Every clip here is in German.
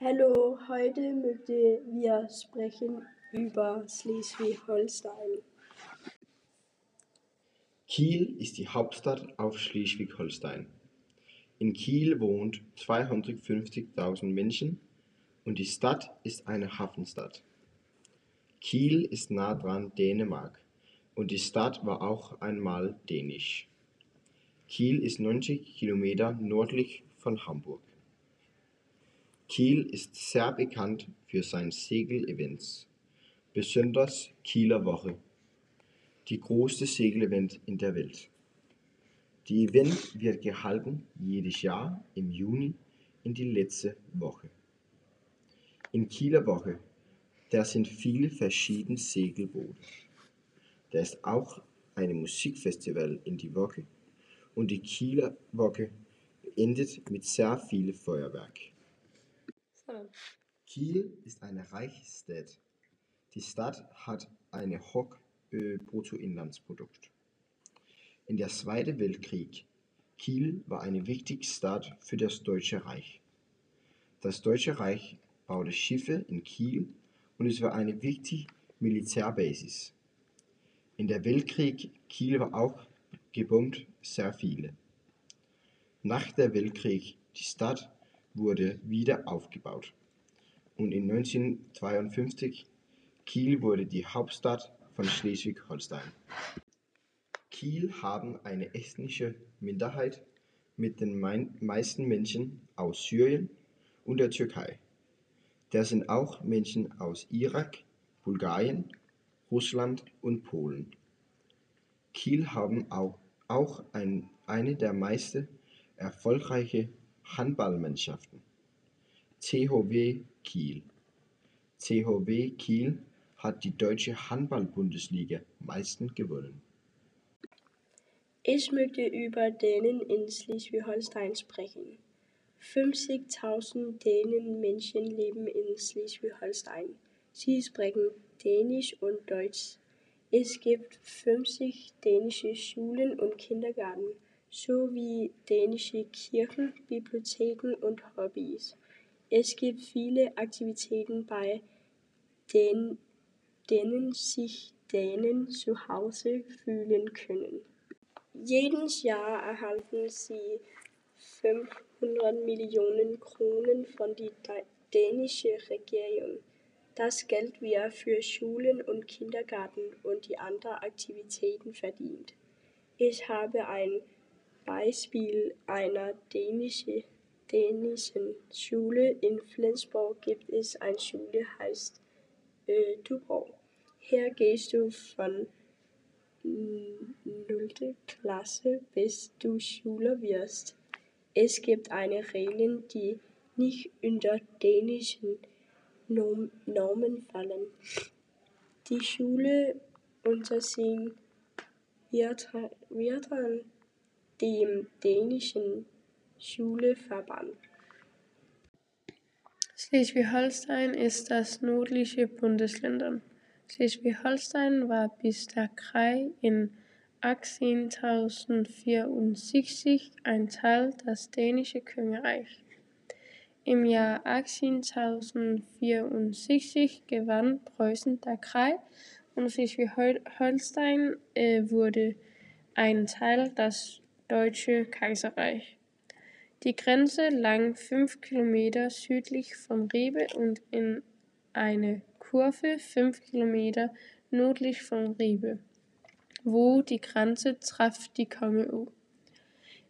Hallo, heute möchten wir sprechen über Schleswig-Holstein. Kiel ist die Hauptstadt auf Schleswig-Holstein. In Kiel wohnt 250.000 Menschen und die Stadt ist eine Hafenstadt. Kiel ist nah dran Dänemark und die Stadt war auch einmal dänisch. Kiel ist 90 Kilometer nördlich von Hamburg. Kiel ist sehr bekannt für seine Segelevents, besonders Kieler Woche, die größte Segelevent in der Welt. Die Event wird gehalten jedes Jahr im Juni in die letzte Woche. In Kieler Woche, da sind viele verschiedene Segelboote. Da ist auch ein Musikfestival in die Woche und die Kieler Woche endet mit sehr viel Feuerwerk. Kiel ist eine reiche Stadt. Die Stadt hat ein hohes Bruttoinlandsprodukt. In der Zweiten Weltkrieg Kiel war eine wichtige Stadt für das Deutsche Reich. Das Deutsche Reich baute Schiffe in Kiel und es war eine wichtige Militärbasis. In der Weltkrieg Kiel war auch gebombt sehr viele. Nach der Weltkrieg die Stadt wurde wieder aufgebaut und in 1952 Kiel wurde die Hauptstadt von Schleswig-Holstein. Kiel haben eine ethnische Minderheit mit den meisten Menschen aus Syrien und der Türkei. Da sind auch Menschen aus Irak, Bulgarien, Russland und Polen. Kiel haben auch, auch ein, eine der meisten erfolgreichen Handballmannschaften. THW Kiel. THW Kiel hat die deutsche Handball-Bundesliga meistens gewonnen. Ich möchte über Dänen in Schleswig-Holstein sprechen. 50.000 Dänen Menschen leben in Schleswig-Holstein. Sie sprechen Dänisch und Deutsch. Es gibt 50 dänische Schulen und Kindergärten sowie dänische Kirchen, Bibliotheken und Hobbys. Es gibt viele Aktivitäten, bei denen sich Dänen zu Hause fühlen können. Jedes Jahr erhalten sie 500 Millionen Kronen von der dänischen Regierung. Das Geld wird für Schulen und Kindergärten und die anderen Aktivitäten verdient. Ich habe ein Beispiel einer dänischen Schule. In Flensborg gibt es eine Schule, heißt äh, Tuborg. Hier gehst du von 0. Klasse bis du Schüler wirst. Es gibt eine Regel, die nicht unter dänischen Normen fallen. Die Schule unter sich wird an dem dänischen Schülerverband. Schleswig-Holstein ist das nördlichste Bundesland. Schleswig-Holstein war bis der Krieg in 1864 ein Teil des dänischen Königreichs. Im Jahr 1864 gewann Preußen den Krieg und Schleswig-Holstein wurde ein Teil des Deutschen Kaiserreichs. Die Grenze lag fünf Kilometer südlich von Ribe und in einer Kurve fünf Kilometer nördlich von Ribe, wo die Grenze traf die Kongeau.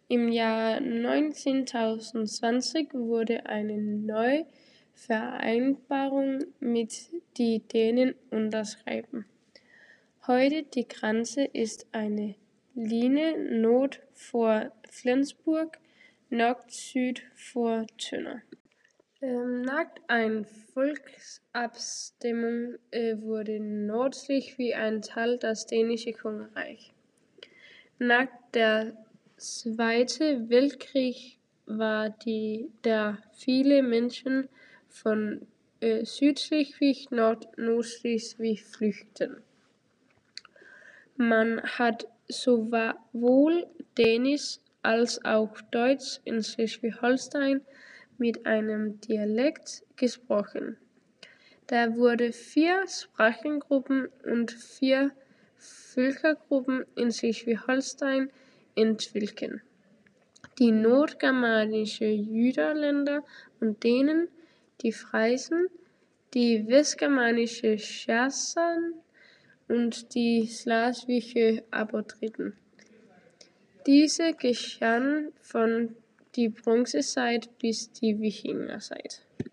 Im Jahr 1920 wurde eine neue Vereinbarung mit den Dänen unterschrieben. Heute die Grenze ist eine Linie Nord vor Flensburg Nord-Süd vor Tönne. Ähm, nach einer Volksabstimmung äh, wurde Nordschleswig ein Teil des dänischen Königreichs. Nach dem Zweiten Weltkrieg war die, da viele Menschen von äh, nach Nordschleswig flüchteten. Man hat sowohl Dänisch als auch Deutsch in Schleswig-Holstein, mit einem Dialekt gesprochen. Da wurden vier Sprachengruppen und vier Völkergruppen in Schleswig-Holstein entwickelt: die nordgermanischen Jüderländer und Dänen, die Friesen, die westgermanischen Sachsen und die slawischen Abodriten. Diese geschahen von die Bronzezeit bis die Wikingerzeit.